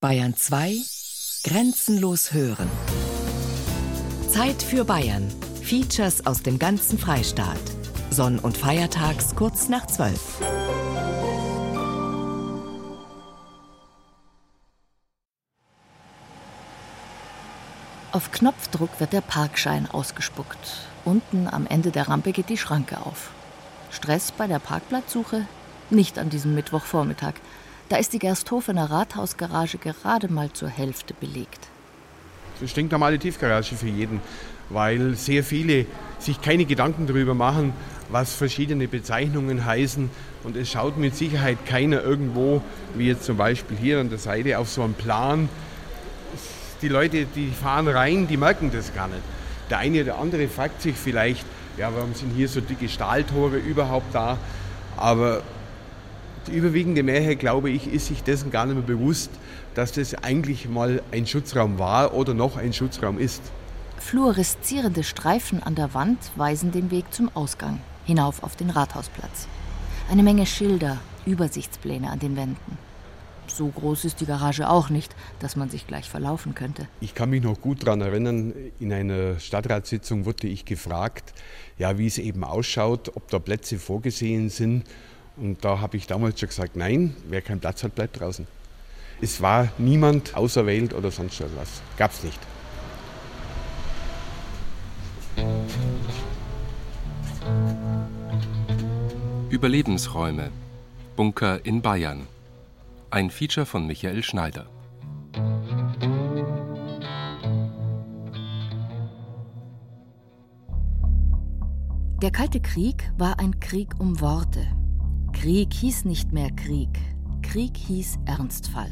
Bayern 2 Grenzenlos hören. Zeit für Bayern. Features aus dem ganzen Freistaat. Sonn- und Feiertags kurz nach 12. Auf Knopfdruck wird der Parkschein ausgespuckt. Unten am Ende der Rampe geht die Schranke auf. Stress bei der Parkplatzsuche? Nicht an diesem Mittwochvormittag. Da ist die Gersthofener Rathausgarage gerade mal zur Hälfte belegt. Das ist stinknormale Tiefgarage für jeden, weil sehr viele sich keine Gedanken darüber machen, was verschiedene Bezeichnungen heißen. Und es schaut mit Sicherheit keiner irgendwo, wie jetzt zum Beispiel hier an der Seite, auf so einen Plan. Die Leute, die fahren rein, die merken das gar nicht. Der eine oder andere fragt sich vielleicht, ja, warum sind hier so dicke Stahltore überhaupt da? Aber die überwiegende Mehrheit, glaube ich, ist sich dessen gar nicht mehr bewusst, dass das eigentlich mal ein Schutzraum war oder noch ein Schutzraum ist. Fluoreszierende Streifen an der Wand weisen den Weg zum Ausgang, hinauf auf den Rathausplatz. Eine Menge Schilder, Übersichtspläne an den Wänden. So groß ist die Garage auch nicht, dass man sich gleich verlaufen könnte. Ich kann mich noch gut daran erinnern, in einer Stadtratssitzung wurde ich gefragt, ja, wie es eben ausschaut, ob da Plätze vorgesehen sind. Und da habe ich damals schon gesagt, nein, wer keinen Platz hat, bleibt draußen. Es war niemand auserwählt oder sonst etwas. Gab es nicht. Überlebensräume. Bunker in Bayern. Ein Feature von Michael Schneider. Der Kalte Krieg war ein Krieg um Worte. Krieg hieß nicht mehr Krieg. Krieg hieß Ernstfall.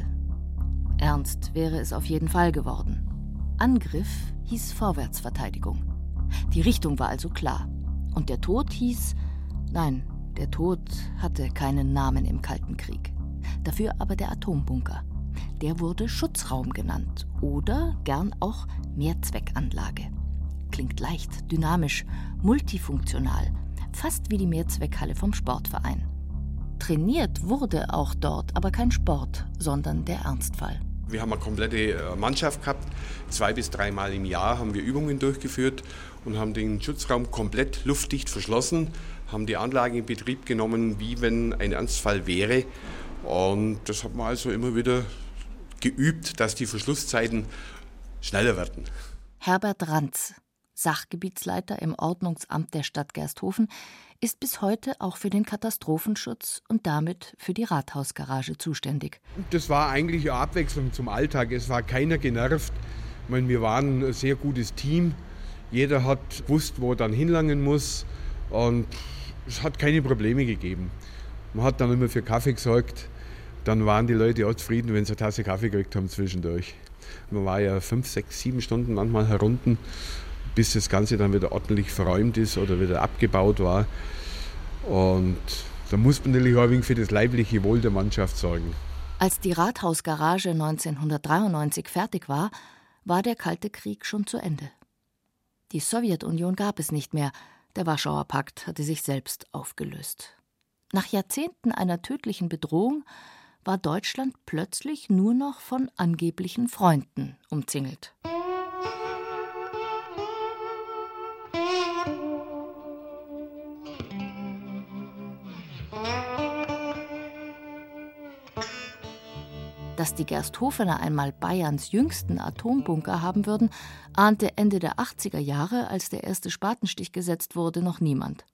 Ernst wäre es auf jeden Fall geworden. Angriff hieß Vorwärtsverteidigung. Die Richtung war also klar. Und der Tod hieß, nein, der Tod hatte keinen Namen im Kalten Krieg. Dafür aber der Atombunker. Der wurde Schutzraum genannt oder gern auch Mehrzweckanlage. Klingt leicht, dynamisch, multifunktional, fast wie die Mehrzweckhalle vom Sportverein. Trainiert wurde auch dort, aber kein Sport, sondern der Ernstfall. Wir haben eine komplette äh, Mannschaft gehabt. Zwei bis dreimal im Jahr haben wir Übungen durchgeführt und haben den Schutzraum komplett luftdicht verschlossen, haben die Anlage in Betrieb genommen, wie wenn ein Ernstfall wäre. Und das hat man also immer wieder geübt, dass die Verschlusszeiten schneller werden. Herbert Ranz, Sachgebietsleiter im Ordnungsamt der Stadt Gersthofen, ist bis heute auch für den Katastrophenschutz und damit für die Rathausgarage zuständig. Das war eigentlich eine Abwechslung zum Alltag. Es war keiner genervt. Ich meine, wir waren ein sehr gutes Team. Jeder hat gewusst, wo er dann hinlangen muss. Und es hat keine Probleme gegeben. Man hat dann immer für Kaffee gesorgt. Dann waren die Leute auch zufrieden, wenn sie eine Tasse Kaffee gekriegt haben zwischendurch. Man war ja fünf, sechs, sieben Stunden manchmal herunten bis das Ganze dann wieder ordentlich verräumt ist oder wieder abgebaut war. Und da muss man natürlich auch für das leibliche Wohl der Mannschaft sorgen. Als die Rathausgarage 1993 fertig war, war der Kalte Krieg schon zu Ende. Die Sowjetunion gab es nicht mehr, der Warschauer Pakt hatte sich selbst aufgelöst. Nach Jahrzehnten einer tödlichen Bedrohung war Deutschland plötzlich nur noch von angeblichen Freunden umzingelt. Dass die Gersthofener einmal Bayerns jüngsten Atombunker haben würden, ahnte Ende der 80er Jahre, als der erste Spatenstich gesetzt wurde, noch niemand.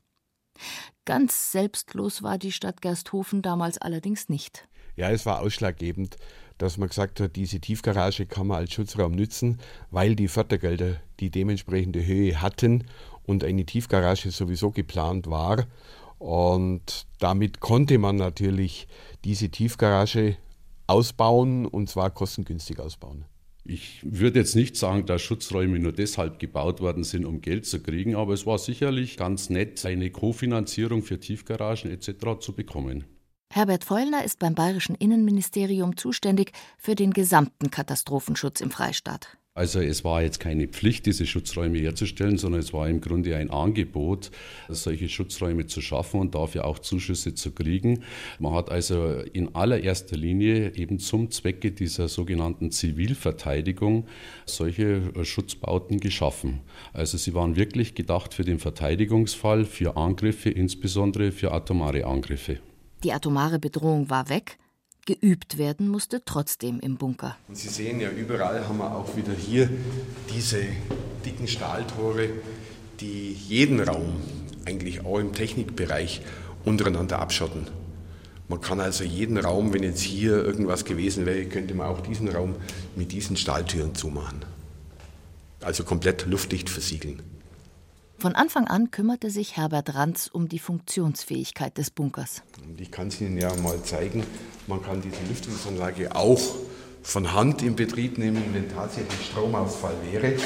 Ganz selbstlos war die Stadt Gersthofen damals allerdings nicht. Ja, es war ausschlaggebend, dass man gesagt hat, diese Tiefgarage kann man als Schutzraum nützen, weil die Fördergelder die dementsprechende Höhe hatten und eine Tiefgarage sowieso geplant war. Und damit konnte man natürlich diese Tiefgarage ausbauen und zwar kostengünstig ausbauen. Ich würde jetzt nicht sagen, dass Schutzräume nur deshalb gebaut worden sind, um Geld zu kriegen, aber es war sicherlich ganz nett, eine Kofinanzierung für Tiefgaragen etc. zu bekommen. Herbert Feulner ist beim Bayerischen Innenministerium zuständig für den gesamten Katastrophenschutz im Freistaat. Also es war jetzt keine Pflicht, diese Schutzräume herzustellen, sondern es war im Grunde ein Angebot, solche Schutzräume zu schaffen und dafür auch Zuschüsse zu kriegen. Man hat also in allererster Linie eben zum Zwecke dieser sogenannten Zivilverteidigung solche Schutzbauten geschaffen. Also sie waren wirklich gedacht für den Verteidigungsfall, für Angriffe, insbesondere für atomare Angriffe. Die atomare Bedrohung war weg, Geübt werden musste trotzdem im Bunker. Und Sie sehen ja, überall haben wir auch wieder hier diese dicken Stahltore, die jeden Raum, eigentlich auch im Technikbereich, untereinander abschotten. Man kann also jeden Raum, wenn jetzt hier irgendwas gewesen wäre, könnte man auch diesen Raum mit diesen Stahltüren zumachen. Also komplett luftdicht versiegeln. Von Anfang an kümmerte sich Herbert Ranz um die Funktionsfähigkeit des Bunkers. Ich kann es Ihnen ja mal zeigen. Man kann diese Lüftungsanlage auch von Hand in Betrieb nehmen, wenn tatsächlich Stromausfall wäre.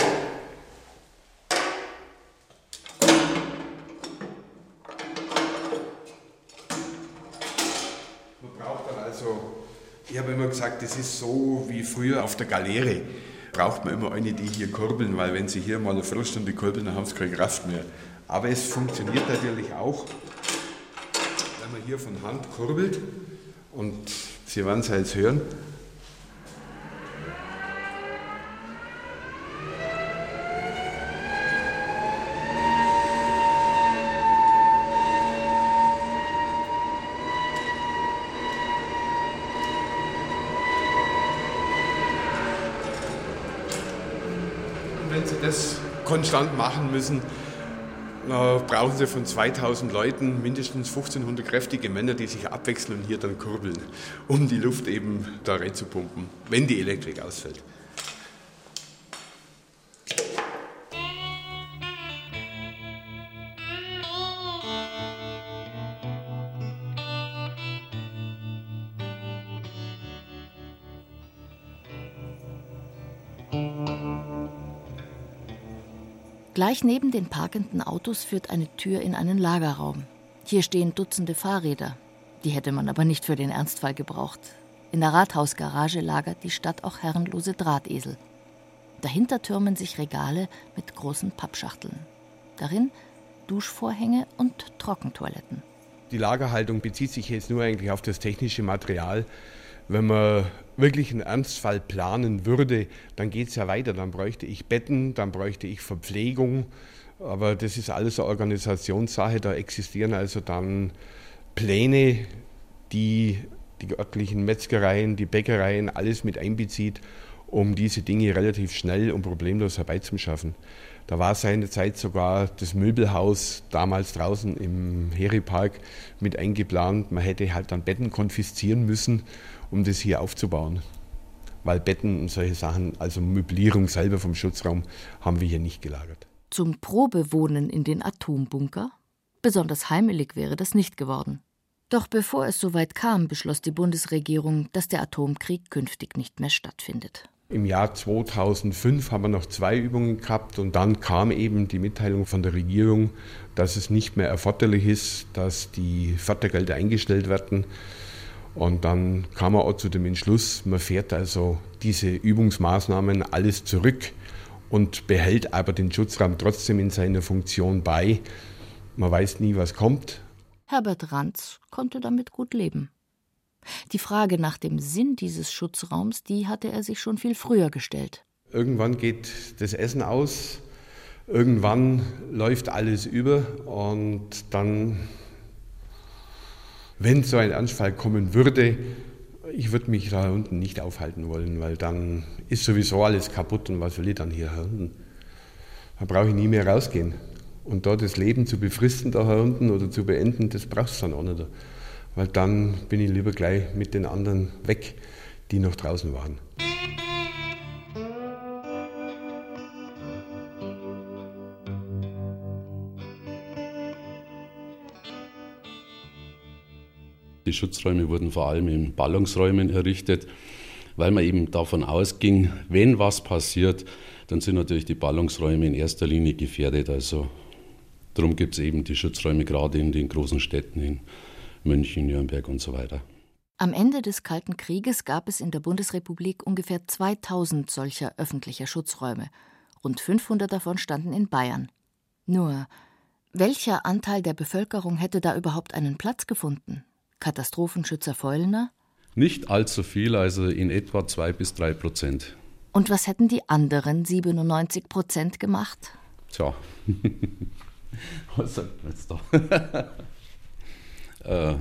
Man braucht dann also, ich habe immer gesagt, das ist so wie früher auf der Galeere braucht man immer eine, die hier kurbeln, weil wenn sie hier mal eine Viertelstunde kurbeln, dann haben sie keine Kraft mehr. Aber es funktioniert natürlich auch, wenn man hier von Hand kurbelt und Sie werden es jetzt hören. wenn Sie konstant machen müssen, brauchen Sie von 2000 Leuten mindestens 1500 kräftige Männer, die sich abwechseln und hier dann kurbeln, um die Luft eben da reinzupumpen, wenn die Elektrik ausfällt. Gleich neben den parkenden Autos führt eine Tür in einen Lagerraum. Hier stehen Dutzende Fahrräder. Die hätte man aber nicht für den Ernstfall gebraucht. In der Rathausgarage lagert die Stadt auch herrenlose Drahtesel. Dahinter türmen sich Regale mit großen Pappschachteln. Darin Duschvorhänge und Trockentoiletten. Die Lagerhaltung bezieht sich jetzt nur eigentlich auf das technische Material. Wenn man wirklich einen Ernstfall planen würde, dann geht es ja weiter. Dann bräuchte ich Betten, dann bräuchte ich Verpflegung. Aber das ist alles eine Organisationssache. Da existieren also dann Pläne, die die örtlichen Metzgereien, die Bäckereien, alles mit einbezieht, um diese Dinge relativ schnell und problemlos herbeizuschaffen. Da war seinerzeit sogar das Möbelhaus damals draußen im Heripark mit eingeplant. Man hätte halt dann Betten konfiszieren müssen um das hier aufzubauen. Weil Betten und solche Sachen, also Möblierung selber vom Schutzraum, haben wir hier nicht gelagert. Zum Probewohnen in den Atombunker? Besonders heimelig wäre das nicht geworden. Doch bevor es soweit kam, beschloss die Bundesregierung, dass der Atomkrieg künftig nicht mehr stattfindet. Im Jahr 2005 haben wir noch zwei Übungen gehabt und dann kam eben die Mitteilung von der Regierung, dass es nicht mehr erforderlich ist, dass die Fördergelder eingestellt werden. Und dann kam man auch zu dem Entschluss, man fährt also diese Übungsmaßnahmen alles zurück und behält aber den Schutzraum trotzdem in seiner Funktion bei. Man weiß nie, was kommt. Herbert Ranz konnte damit gut leben. Die Frage nach dem Sinn dieses Schutzraums, die hatte er sich schon viel früher gestellt. Irgendwann geht das Essen aus, irgendwann läuft alles über und dann wenn so ein Anfall kommen würde, ich würde mich da unten nicht aufhalten wollen, weil dann ist sowieso alles kaputt und was will ich dann hier unten? Da brauche ich nie mehr rausgehen. Und da das Leben zu befristen da unten oder zu beenden, das brauchst du dann auch nicht. Weil dann bin ich lieber gleich mit den anderen weg, die noch draußen waren. Die Schutzräume wurden vor allem in Ballungsräumen errichtet, weil man eben davon ausging, wenn was passiert, dann sind natürlich die Ballungsräume in erster Linie gefährdet. Also darum gibt es eben die Schutzräume gerade in den großen Städten in München, Nürnberg und so weiter. Am Ende des Kalten Krieges gab es in der Bundesrepublik ungefähr 2000 solcher öffentlicher Schutzräume. Rund 500 davon standen in Bayern. Nur, welcher Anteil der Bevölkerung hätte da überhaupt einen Platz gefunden? Katastrophenschützer Feulner? Nicht allzu viel, also in etwa zwei bis drei Prozent. Und was hätten die anderen 97 Prozent gemacht? Tja, was sagt man jetzt da? äh.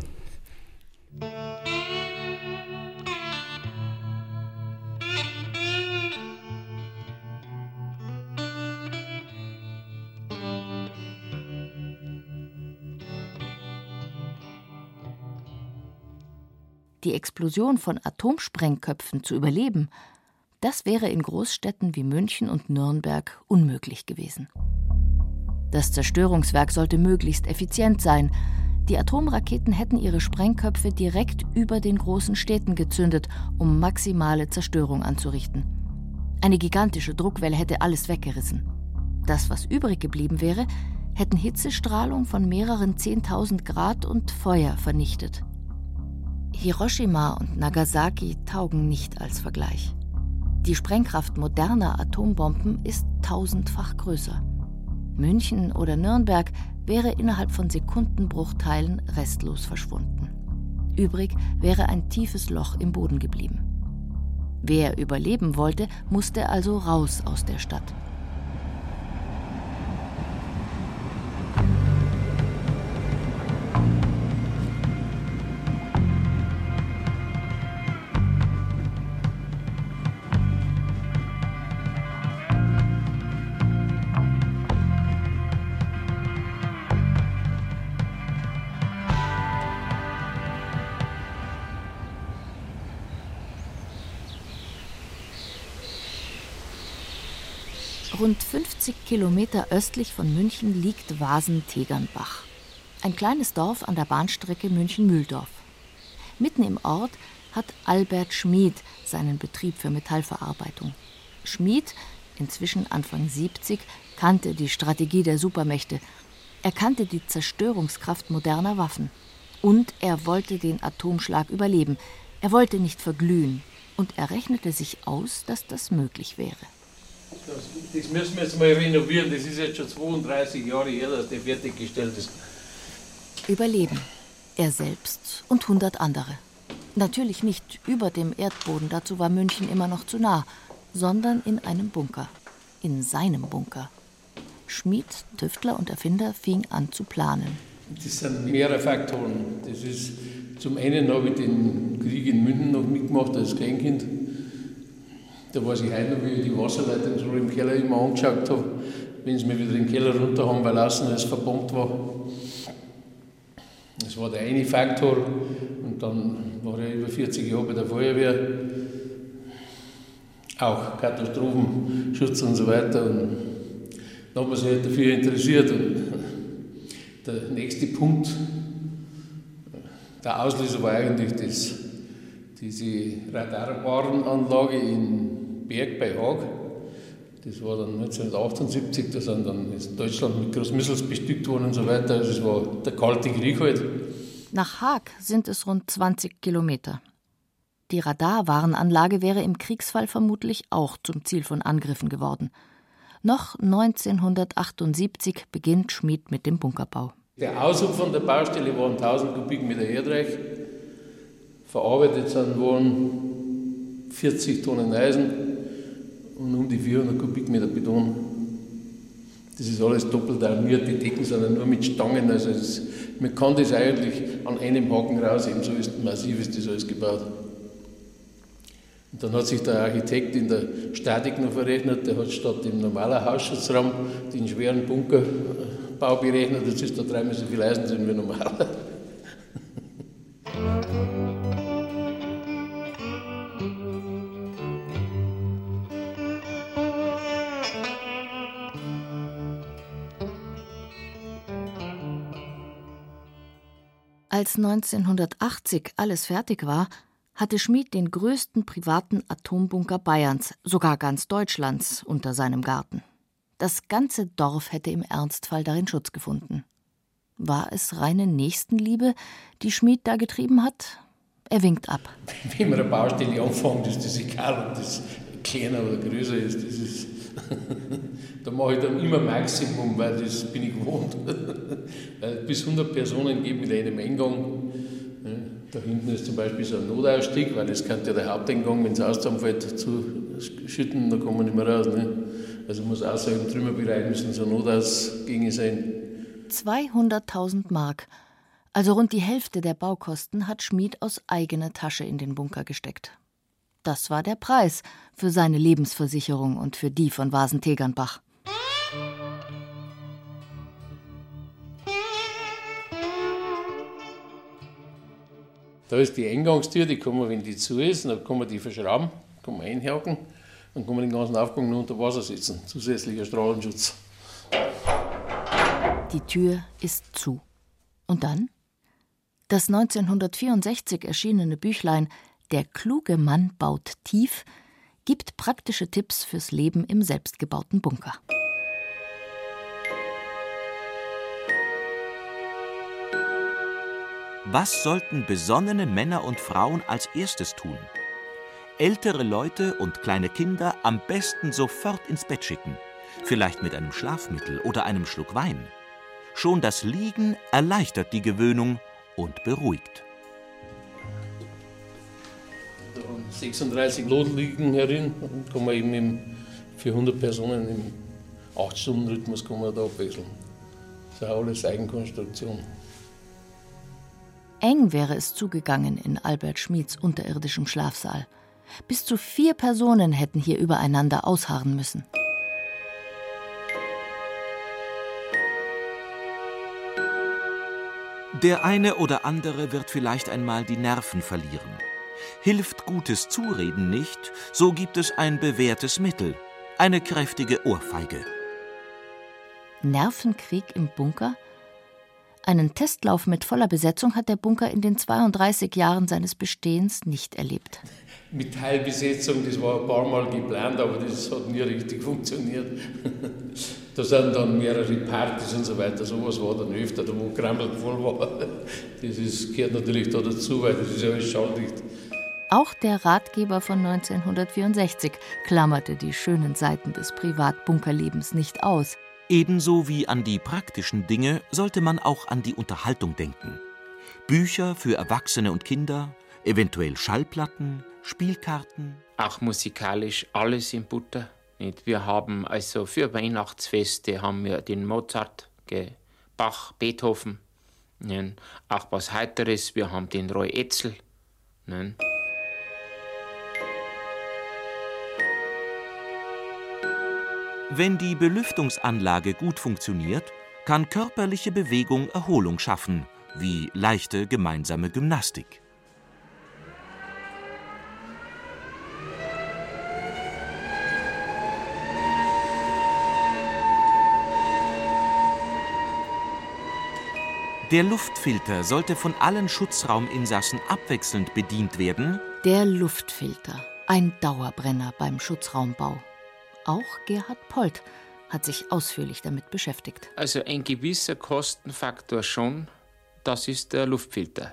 Die Explosion von Atomsprengköpfen zu überleben, das wäre in Großstädten wie München und Nürnberg unmöglich gewesen. Das Zerstörungswerk sollte möglichst effizient sein. Die Atomraketen hätten ihre Sprengköpfe direkt über den großen Städten gezündet, um maximale Zerstörung anzurichten. Eine gigantische Druckwelle hätte alles weggerissen. Das, was übrig geblieben wäre, hätten Hitzestrahlung von mehreren 10.000 Grad und Feuer vernichtet. Hiroshima und Nagasaki taugen nicht als Vergleich. Die Sprengkraft moderner Atombomben ist tausendfach größer. München oder Nürnberg wäre innerhalb von Sekundenbruchteilen restlos verschwunden. Übrig wäre ein tiefes Loch im Boden geblieben. Wer überleben wollte, musste also raus aus der Stadt. Rund 50 Kilometer östlich von München liegt Wasen-Tegernbach. Ein kleines Dorf an der Bahnstrecke München-Mühldorf. Mitten im Ort hat Albert Schmid seinen Betrieb für Metallverarbeitung. Schmid, inzwischen Anfang 70, kannte die Strategie der Supermächte. Er kannte die Zerstörungskraft moderner Waffen. Und er wollte den Atomschlag überleben. Er wollte nicht verglühen. Und er rechnete sich aus, dass das möglich wäre. Das, das, müssen wir jetzt mal renovieren. Das ist jetzt schon 32 Jahre her, dass der fertiggestellt ist. Überleben. Er selbst und 100 andere. Natürlich nicht über dem Erdboden, dazu war München immer noch zu nah, sondern in einem Bunker. In seinem Bunker. Schmied, Tüftler und Erfinder fing an zu planen. Das sind mehrere Faktoren. Das ist zum einen habe ich den Krieg in München noch mitgemacht als Kleinkind. Da weiß ich heute noch, wie ich die Wasserleitung so im Keller immer angeschaut habe, wenn sie mich wieder in den Keller runter haben, weil außen alles verbombt war. Das war der eine Faktor. Und dann war ich über 40 Jahre bei der Feuerwehr. Auch Katastrophenschutz und so weiter. Und da hat man sich halt dafür interessiert. Und der nächste Punkt, der Auslöser war eigentlich das, diese Radarwarenanlage in Berg bei Haag. Das war dann 1978, da sind dann ist Deutschland mit Großmissiles bestückt worden und so weiter. Also es war der kalte Krieg halt. Nach Haag sind es rund 20 Kilometer. Die Radarwarenanlage wäre im Kriegsfall vermutlich auch zum Ziel von Angriffen geworden. Noch 1978 beginnt Schmid mit dem Bunkerbau. Der Aushub von der Baustelle waren 1000 Kubikmeter Erdreich. Verarbeitet sind worden 40 Tonnen Eisen, und um die 400 Kubikmeter Beton. Das ist alles doppelt armiert, die Decken sind nur mit Stangen, also das, man kann das eigentlich an einem Haken rausheben, so ist massiv ist das alles gebaut. Und dann hat sich der Architekt in der Statik noch verrechnet, der hat statt im normalen Hausschutzraum den schweren Bunkerbau berechnet, das ist da dreimal so viel Eisen drin wie normal. Als 1980 alles fertig war, hatte Schmid den größten privaten Atombunker Bayerns, sogar ganz Deutschlands, unter seinem Garten. Das ganze Dorf hätte im Ernstfall darin Schutz gefunden. War es reine Nächstenliebe, die Schmid da getrieben hat? Er winkt ab. Wenn man eine Baustelle anfängt, ist das egal, ob das kleiner oder größer ist. Das ist da mache ich dann immer Maximum, weil das bin ich gewohnt. bis 100 Personen geben mit einem Eingang. Da hinten ist zum Beispiel so ein Notausstieg, weil das könnte ja der Haupteingang, wenn es auszusammenfällt, zu schütten, da kommen wir nicht mehr raus. Ne? Also muss außer im Trümmerbereich müssen so Notausgänge sein. 200.000 Mark, also rund die Hälfte der Baukosten, hat Schmid aus eigener Tasche in den Bunker gesteckt. Das war der Preis für seine Lebensversicherung und für die von Vasen-Tegernbach. Da ist die Eingangstür, die kann man, wenn die zu ist, dann kann man die verschrauben, kann man einhaken, dann kann man den ganzen Aufgang nur unter Wasser setzen. Zusätzlicher Strahlenschutz. Die Tür ist zu. Und dann? Das 1964 erschienene Büchlein Der kluge Mann baut tief gibt praktische Tipps fürs Leben im selbstgebauten Bunker. Was sollten besonnene Männer und Frauen als erstes tun? Ältere Leute und kleine Kinder am besten sofort ins Bett schicken, vielleicht mit einem Schlafmittel oder einem Schluck Wein. Schon das Liegen erleichtert die Gewöhnung und beruhigt. 36 Lot liegen herin, dann kann man eben im, für 100 Personen im 8-Stunden-Rhythmus da abwechseln. Das ist alles Eigenkonstruktion. Eng wäre es zugegangen in Albert Schmieds unterirdischem Schlafsaal. Bis zu vier Personen hätten hier übereinander ausharren müssen. Der eine oder andere wird vielleicht einmal die Nerven verlieren. Hilft gutes Zureden nicht, so gibt es ein bewährtes Mittel, eine kräftige Ohrfeige. Nervenkrieg im Bunker? Einen Testlauf mit voller Besetzung hat der Bunker in den 32 Jahren seines Bestehens nicht erlebt. Mit Teilbesetzung, das war ein paar Mal geplant, aber das hat nie richtig funktioniert. da sind dann mehrere Partys und so weiter. Sowas war dann öfter, da wo Krammel voll war. Das ist, gehört natürlich da dazu, weil das ist ja alles schalldicht. Auch der Ratgeber von 1964 klammerte die schönen Seiten des Privatbunkerlebens nicht aus. Ebenso wie an die praktischen Dinge sollte man auch an die Unterhaltung denken. Bücher für Erwachsene und Kinder, eventuell Schallplatten, Spielkarten. Auch musikalisch alles in Butter. Wir haben also für Weihnachtsfeste haben wir den Mozart, Bach, Beethoven. Auch was Heiteres, wir haben den Roy Etzel. Wenn die Belüftungsanlage gut funktioniert, kann körperliche Bewegung Erholung schaffen, wie leichte gemeinsame Gymnastik. Der Luftfilter sollte von allen Schutzrauminsassen abwechselnd bedient werden. Der Luftfilter, ein Dauerbrenner beim Schutzraumbau. Auch Gerhard Polt hat sich ausführlich damit beschäftigt. Also ein gewisser Kostenfaktor schon, das ist der Luftfilter.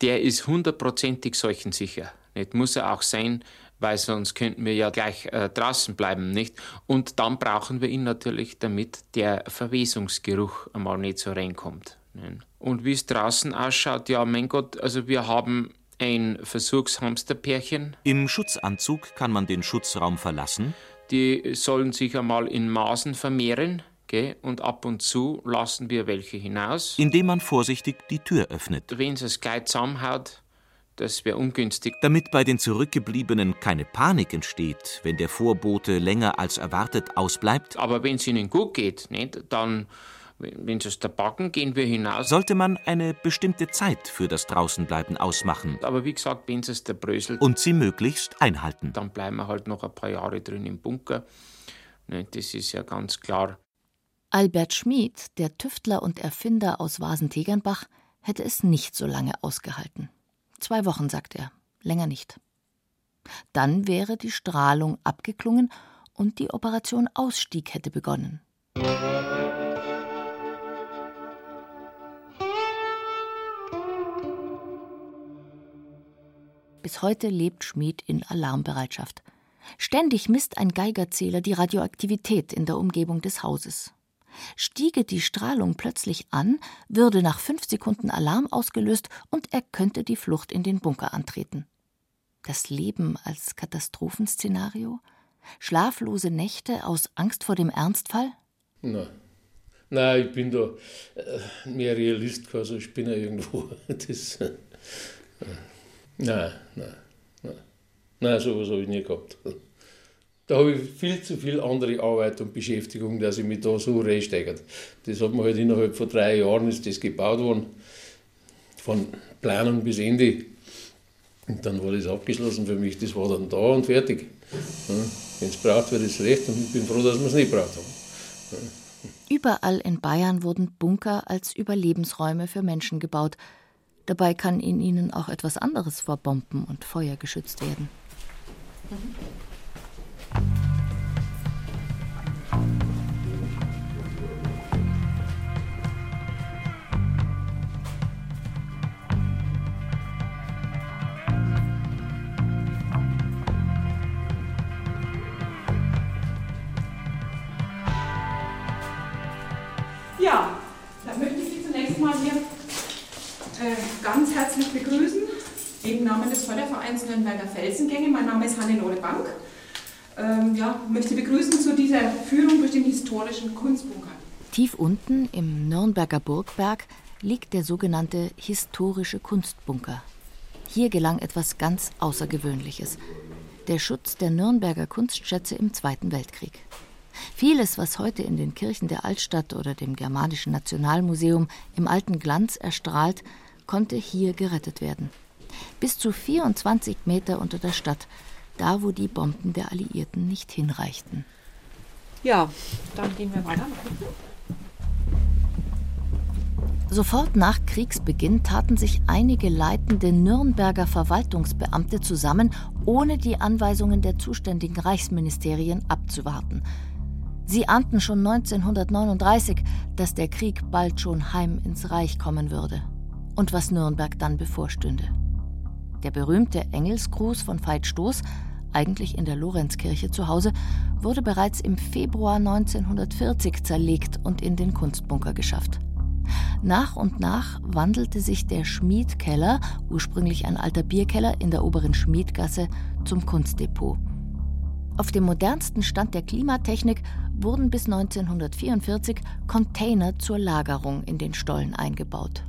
Der ist hundertprozentig seuchensicher. Nicht muss er auch sein, weil sonst könnten wir ja gleich äh, draußen bleiben, nicht? Und dann brauchen wir ihn natürlich, damit der Verwesungsgeruch einmal nicht so reinkommt. Nicht? Und wie es draußen ausschaut, ja, mein Gott, also wir haben ein Versuchshamsterpärchen. Im Schutzanzug kann man den Schutzraum verlassen die sollen sich einmal in Maßen vermehren. Okay, und ab und zu lassen wir welche hinaus. Indem man vorsichtig die Tür öffnet. Wenn es gleich zusammenhaut, das wäre ungünstig. Damit bei den Zurückgebliebenen keine Panik entsteht, wenn der Vorbote länger als erwartet ausbleibt. Aber wenn es ihnen gut geht, nicht, dann wenn sie es da backen, gehen wir hinaus. Sollte man eine bestimmte Zeit für das Draußenbleiben ausmachen. Aber wie gesagt, wenn es da bröselt. Und sie möglichst einhalten. Dann bleiben wir halt noch ein paar Jahre drin im Bunker. Ne, das ist ja ganz klar. Albert Schmid, der Tüftler und Erfinder aus Wasen-Tegernbach, hätte es nicht so lange ausgehalten. Zwei Wochen, sagt er, länger nicht. Dann wäre die Strahlung abgeklungen und die Operation Ausstieg hätte begonnen. Bis heute lebt Schmid in Alarmbereitschaft. Ständig misst ein Geigerzähler die Radioaktivität in der Umgebung des Hauses. Stiege die Strahlung plötzlich an, würde nach fünf Sekunden Alarm ausgelöst und er könnte die Flucht in den Bunker antreten. Das Leben als Katastrophenszenario? Schlaflose Nächte aus Angst vor dem Ernstfall? Nein. Nein, ich bin da äh, mehr Realist, also Spinner irgendwo. Das, äh, nein, nein, nein. Nein, sowas habe ich nie gehabt. Da habe ich viel zu viel andere Arbeit und Beschäftigung, dass ich mich da so reinsteigert. Das hat man halt innerhalb von drei Jahren ist das gebaut worden. Von Planung bis Ende. Und dann war das abgeschlossen für mich. Das war dann da und fertig. Wenn es braucht, wird es recht und ich bin froh, dass wir es nicht braucht haben. Überall in Bayern wurden Bunker als Überlebensräume für Menschen gebaut. Dabei kann in ihnen auch etwas anderes vor Bomben und Feuer geschützt werden. Ja, Namen des Fördervereins Nürnberger Felsengänge. Mein Name ist Hannelore Bank. Ähm, ja, möchte begrüßen zu dieser Führung durch den historischen Kunstbunker. Tief unten im Nürnberger Burgberg liegt der sogenannte historische Kunstbunker. Hier gelang etwas ganz Außergewöhnliches. Der Schutz der Nürnberger Kunstschätze im Zweiten Weltkrieg. Vieles, was heute in den Kirchen der Altstadt oder dem Germanischen Nationalmuseum im alten Glanz erstrahlt, konnte hier gerettet werden. Bis zu 24 Meter unter der Stadt, da wo die Bomben der Alliierten nicht hinreichten. Ja, dann gehen wir weiter. Sofort nach Kriegsbeginn taten sich einige leitende Nürnberger Verwaltungsbeamte zusammen, ohne die Anweisungen der zuständigen Reichsministerien abzuwarten. Sie ahnten schon 1939, dass der Krieg bald schon heim ins Reich kommen würde und was Nürnberg dann bevorstünde. Der berühmte Engelsgruß von Veit Stoß, eigentlich in der Lorenzkirche zu Hause, wurde bereits im Februar 1940 zerlegt und in den Kunstbunker geschafft. Nach und nach wandelte sich der Schmiedkeller, ursprünglich ein alter Bierkeller in der oberen Schmiedgasse, zum Kunstdepot. Auf dem modernsten Stand der Klimatechnik wurden bis 1944 Container zur Lagerung in den Stollen eingebaut.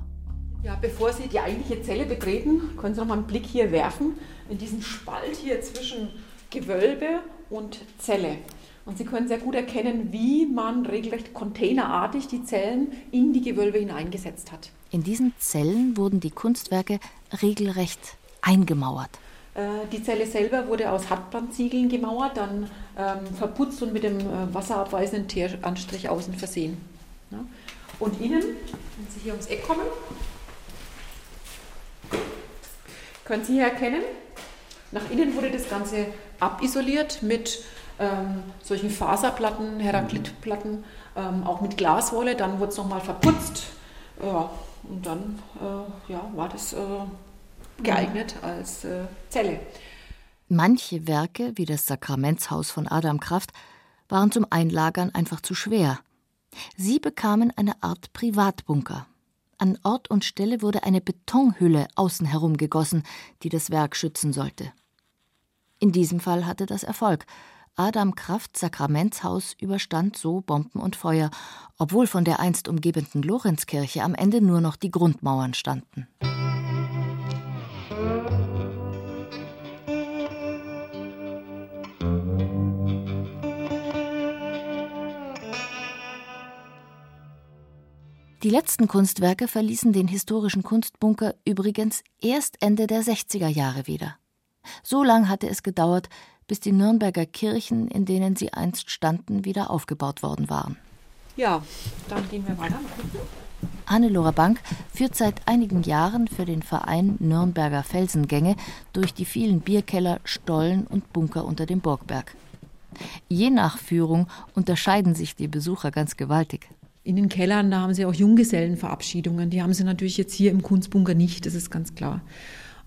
Ja, bevor Sie die eigentliche Zelle betreten, können Sie noch mal einen Blick hier werfen in diesen Spalt hier zwischen Gewölbe und Zelle. Und Sie können sehr gut erkennen, wie man regelrecht containerartig die Zellen in die Gewölbe hineingesetzt hat. In diesen Zellen wurden die Kunstwerke regelrecht eingemauert. Äh, die Zelle selber wurde aus Hartplanziegeln gemauert, dann ähm, verputzt und mit dem äh, wasserabweisenden Teeranstrich außen versehen. Ja. Und innen, wenn Sie hier ums Eck kommen, können Sie hier erkennen, nach innen wurde das Ganze abisoliert mit ähm, solchen Faserplatten, Heraklitplatten, ähm, auch mit Glaswolle. Dann wurde es nochmal verputzt. Ja, und dann äh, ja, war das äh, geeignet als äh, Zelle. Manche Werke, wie das Sakramentshaus von Adam Kraft, waren zum Einlagern einfach zu schwer. Sie bekamen eine Art Privatbunker. An Ort und Stelle wurde eine Betonhülle außen herum gegossen, die das Werk schützen sollte. In diesem Fall hatte das Erfolg. Adam Krafts Sakramentshaus überstand so Bomben und Feuer, obwohl von der einst umgebenden Lorenzkirche am Ende nur noch die Grundmauern standen. Die letzten Kunstwerke verließen den historischen Kunstbunker übrigens erst Ende der 60er Jahre wieder. So lang hatte es gedauert, bis die Nürnberger Kirchen, in denen sie einst standen, wieder aufgebaut worden waren. Ja, dann gehen wir weiter. Hannelore Bank führt seit einigen Jahren für den Verein Nürnberger Felsengänge durch die vielen Bierkeller, Stollen und Bunker unter dem Burgberg. Je nach Führung unterscheiden sich die Besucher ganz gewaltig. In den Kellern, da haben sie auch Junggesellenverabschiedungen. Die haben sie natürlich jetzt hier im Kunstbunker nicht, das ist ganz klar.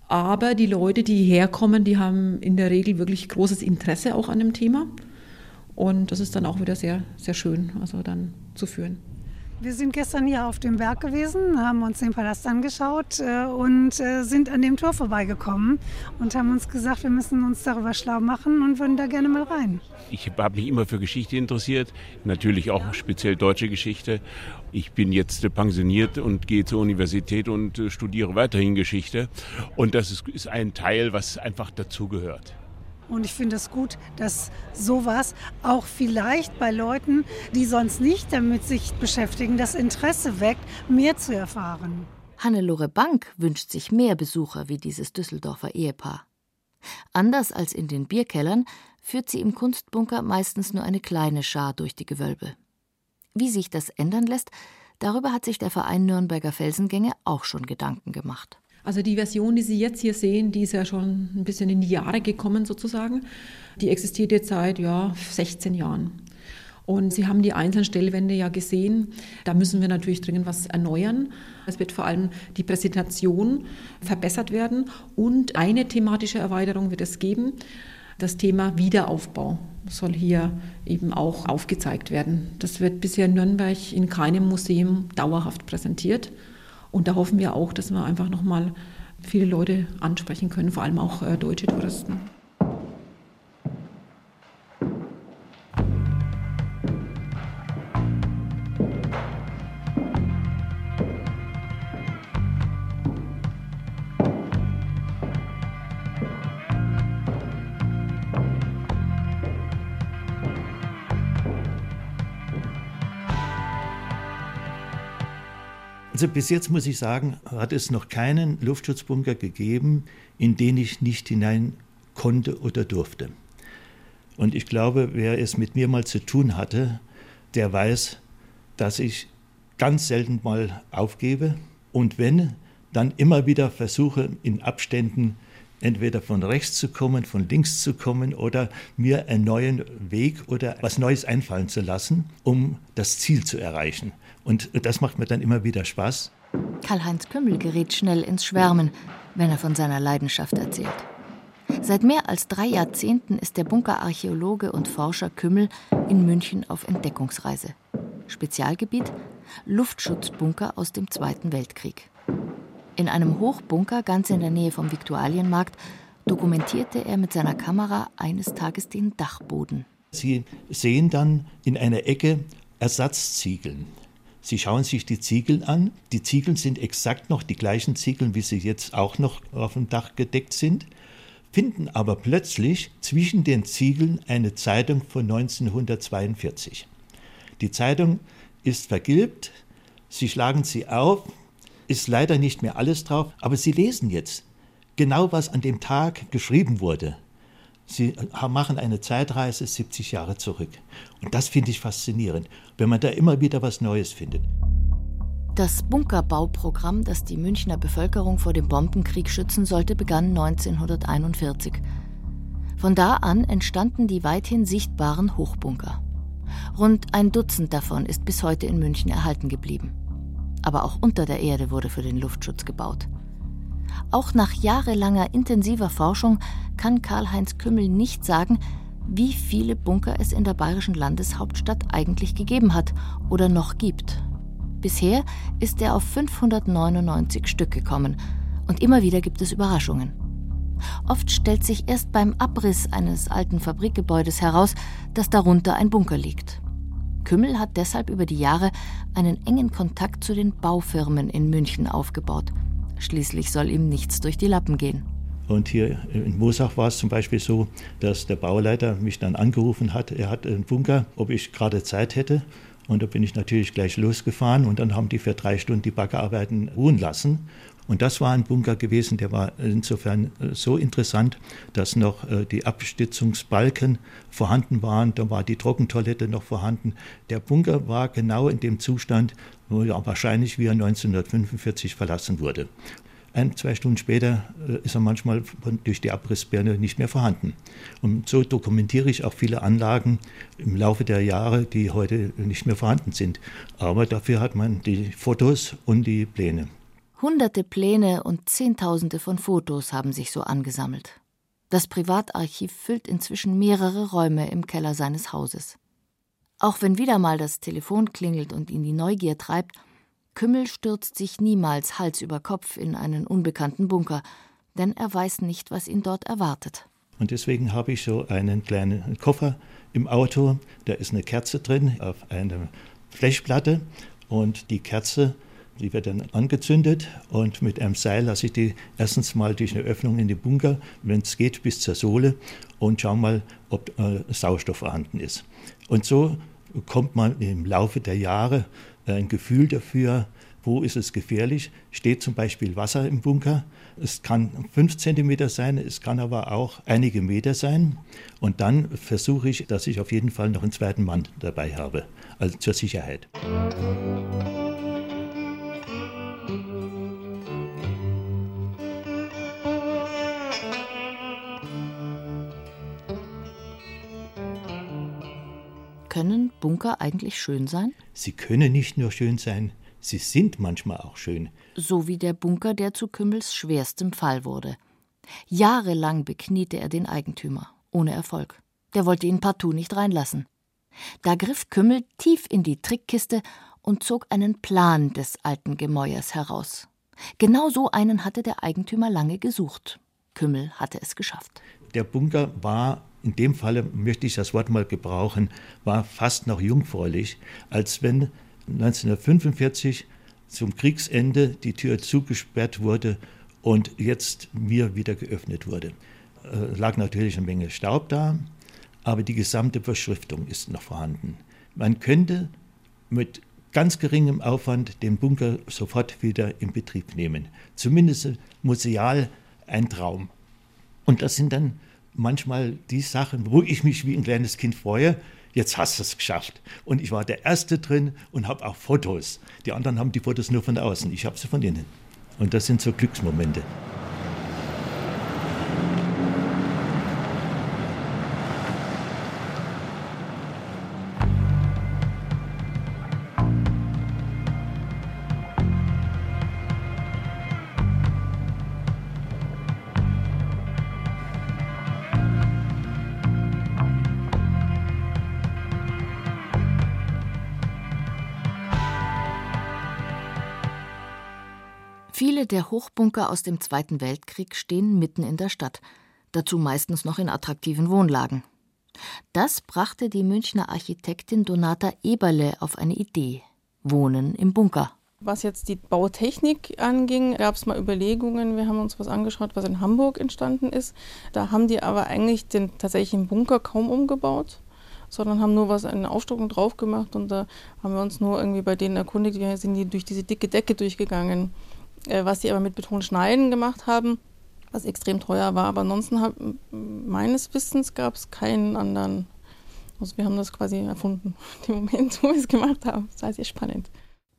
Aber die Leute, die herkommen, die haben in der Regel wirklich großes Interesse auch an dem Thema. Und das ist dann auch wieder sehr, sehr schön, also dann zu führen. Wir sind gestern hier auf dem Berg gewesen, haben uns den Palast angeschaut äh, und äh, sind an dem Tor vorbeigekommen und haben uns gesagt, wir müssen uns darüber schlau machen und würden da gerne mal rein. Ich habe mich immer für Geschichte interessiert, natürlich auch speziell deutsche Geschichte. Ich bin jetzt pensioniert und gehe zur Universität und äh, studiere weiterhin Geschichte. Und das ist, ist ein Teil, was einfach dazugehört. Und ich finde es gut, dass sowas auch vielleicht bei Leuten, die sonst nicht damit sich beschäftigen, das Interesse weckt, mehr zu erfahren. Hannelore Bank wünscht sich mehr Besucher wie dieses Düsseldorfer Ehepaar. Anders als in den Bierkellern führt sie im Kunstbunker meistens nur eine kleine Schar durch die Gewölbe. Wie sich das ändern lässt, darüber hat sich der Verein Nürnberger Felsengänge auch schon Gedanken gemacht. Also die Version, die Sie jetzt hier sehen, die ist ja schon ein bisschen in die Jahre gekommen sozusagen. Die existiert jetzt seit ja, 16 Jahren. Und Sie haben die einzelnen Stellwände ja gesehen. Da müssen wir natürlich dringend was erneuern. Es wird vor allem die Präsentation verbessert werden. Und eine thematische Erweiterung wird es geben. Das Thema Wiederaufbau soll hier eben auch aufgezeigt werden. Das wird bisher in Nürnberg in keinem Museum dauerhaft präsentiert. Und da hoffen wir auch, dass wir einfach nochmal viele Leute ansprechen können, vor allem auch äh, deutsche Touristen. Also bis jetzt muss ich sagen, hat es noch keinen Luftschutzbunker gegeben, in den ich nicht hinein konnte oder durfte. Und ich glaube, wer es mit mir mal zu tun hatte, der weiß, dass ich ganz selten mal aufgebe und wenn, dann immer wieder versuche in Abständen entweder von rechts zu kommen, von links zu kommen oder mir einen neuen Weg oder was Neues einfallen zu lassen, um das Ziel zu erreichen. Und das macht mir dann immer wieder Spaß. Karl-Heinz Kümmel gerät schnell ins Schwärmen, wenn er von seiner Leidenschaft erzählt. Seit mehr als drei Jahrzehnten ist der Bunkerarchäologe und Forscher Kümmel in München auf Entdeckungsreise. Spezialgebiet Luftschutzbunker aus dem Zweiten Weltkrieg. In einem Hochbunker ganz in der Nähe vom Viktualienmarkt dokumentierte er mit seiner Kamera eines Tages den Dachboden. Sie sehen dann in einer Ecke Ersatzziegeln. Sie schauen sich die Ziegel an. Die Ziegel sind exakt noch die gleichen Ziegel, wie sie jetzt auch noch auf dem Dach gedeckt sind, finden aber plötzlich zwischen den Ziegeln eine Zeitung von 1942. Die Zeitung ist vergilbt, sie schlagen sie auf, ist leider nicht mehr alles drauf, aber sie lesen jetzt genau, was an dem Tag geschrieben wurde. Sie machen eine Zeitreise 70 Jahre zurück. Und das finde ich faszinierend, wenn man da immer wieder was Neues findet. Das Bunkerbauprogramm, das die Münchner Bevölkerung vor dem Bombenkrieg schützen sollte, begann 1941. Von da an entstanden die weithin sichtbaren Hochbunker. Rund ein Dutzend davon ist bis heute in München erhalten geblieben. Aber auch unter der Erde wurde für den Luftschutz gebaut. Auch nach jahrelanger intensiver Forschung kann Karl-Heinz Kümmel nicht sagen, wie viele Bunker es in der bayerischen Landeshauptstadt eigentlich gegeben hat oder noch gibt. Bisher ist er auf 599 Stück gekommen und immer wieder gibt es Überraschungen. Oft stellt sich erst beim Abriss eines alten Fabrikgebäudes heraus, dass darunter ein Bunker liegt. Kümmel hat deshalb über die Jahre einen engen Kontakt zu den Baufirmen in München aufgebaut – Schließlich soll ihm nichts durch die Lappen gehen. Und hier in Mosach war es zum Beispiel so, dass der Bauleiter mich dann angerufen hat, er hat einen Bunker, ob ich gerade Zeit hätte. Und da bin ich natürlich gleich losgefahren und dann haben die für drei Stunden die Baggerarbeiten ruhen lassen. Und das war ein Bunker gewesen, der war insofern äh, so interessant, dass noch äh, die Abstützungsbalken vorhanden waren, da war die Trockentoilette noch vorhanden. Der Bunker war genau in dem Zustand, wo er wahrscheinlich wie er 1945 verlassen wurde. Ein, zwei Stunden später äh, ist er manchmal durch die Abrissbirne nicht mehr vorhanden. Und so dokumentiere ich auch viele Anlagen im Laufe der Jahre, die heute nicht mehr vorhanden sind. Aber dafür hat man die Fotos und die Pläne. Hunderte Pläne und Zehntausende von Fotos haben sich so angesammelt. Das Privatarchiv füllt inzwischen mehrere Räume im Keller seines Hauses. Auch wenn wieder mal das Telefon klingelt und ihn die Neugier treibt, Kümmel stürzt sich niemals Hals über Kopf in einen unbekannten Bunker, denn er weiß nicht, was ihn dort erwartet. Und deswegen habe ich so einen kleinen Koffer im Auto. Da ist eine Kerze drin auf einer Blechplatte und die Kerze, die wird dann angezündet und mit einem Seil lasse ich die erstens mal durch eine Öffnung in den Bunker, wenn es geht, bis zur Sohle und schau mal, ob äh, Sauerstoff vorhanden ist. Und so kommt man im Laufe der Jahre ein Gefühl dafür, wo ist es gefährlich. Steht zum Beispiel Wasser im Bunker. Es kann fünf Zentimeter sein, es kann aber auch einige Meter sein. Und dann versuche ich, dass ich auf jeden Fall noch einen zweiten Mann dabei habe, also zur Sicherheit. Können Bunker eigentlich schön sein? Sie können nicht nur schön sein, sie sind manchmal auch schön. So wie der Bunker, der zu Kümmels schwerstem Fall wurde. Jahrelang bekniete er den Eigentümer, ohne Erfolg. Der wollte ihn partout nicht reinlassen. Da griff Kümmel tief in die Trickkiste und zog einen Plan des alten Gemäuers heraus. Genau so einen hatte der Eigentümer lange gesucht. Kümmel hatte es geschafft. Der Bunker war in dem Falle möchte ich das Wort mal gebrauchen, war fast noch jungfräulich, als wenn 1945 zum Kriegsende die Tür zugesperrt wurde und jetzt mir wieder geöffnet wurde. Äh, lag natürlich eine Menge Staub da, aber die gesamte Beschriftung ist noch vorhanden. Man könnte mit ganz geringem Aufwand den Bunker sofort wieder in Betrieb nehmen. Zumindest museal ein Traum. Und das sind dann manchmal die Sachen, wo ich mich wie ein kleines Kind freue. Jetzt hast du es geschafft. Und ich war der Erste drin und habe auch Fotos. Die anderen haben die Fotos nur von außen. Ich habe sie von innen. Und das sind so Glücksmomente. Hochbunker aus dem Zweiten Weltkrieg stehen mitten in der Stadt, dazu meistens noch in attraktiven Wohnlagen. Das brachte die Münchner Architektin Donata Eberle auf eine Idee: Wohnen im Bunker. Was jetzt die Bautechnik anging, gab es mal Überlegungen. Wir haben uns was angeschaut, was in Hamburg entstanden ist. Da haben die aber eigentlich den tatsächlichen Bunker kaum umgebaut, sondern haben nur was eine Aufstockung drauf gemacht. Und da haben wir uns nur irgendwie bei denen erkundigt, wie sind die durch diese dicke Decke durchgegangen. Äh, was sie aber mit Betonschneiden gemacht haben, was extrem teuer war. Aber ansonsten, hab, meines Wissens, gab es keinen anderen. Also wir haben das quasi erfunden, im Moment, wo wir es gemacht haben. Das war sehr spannend.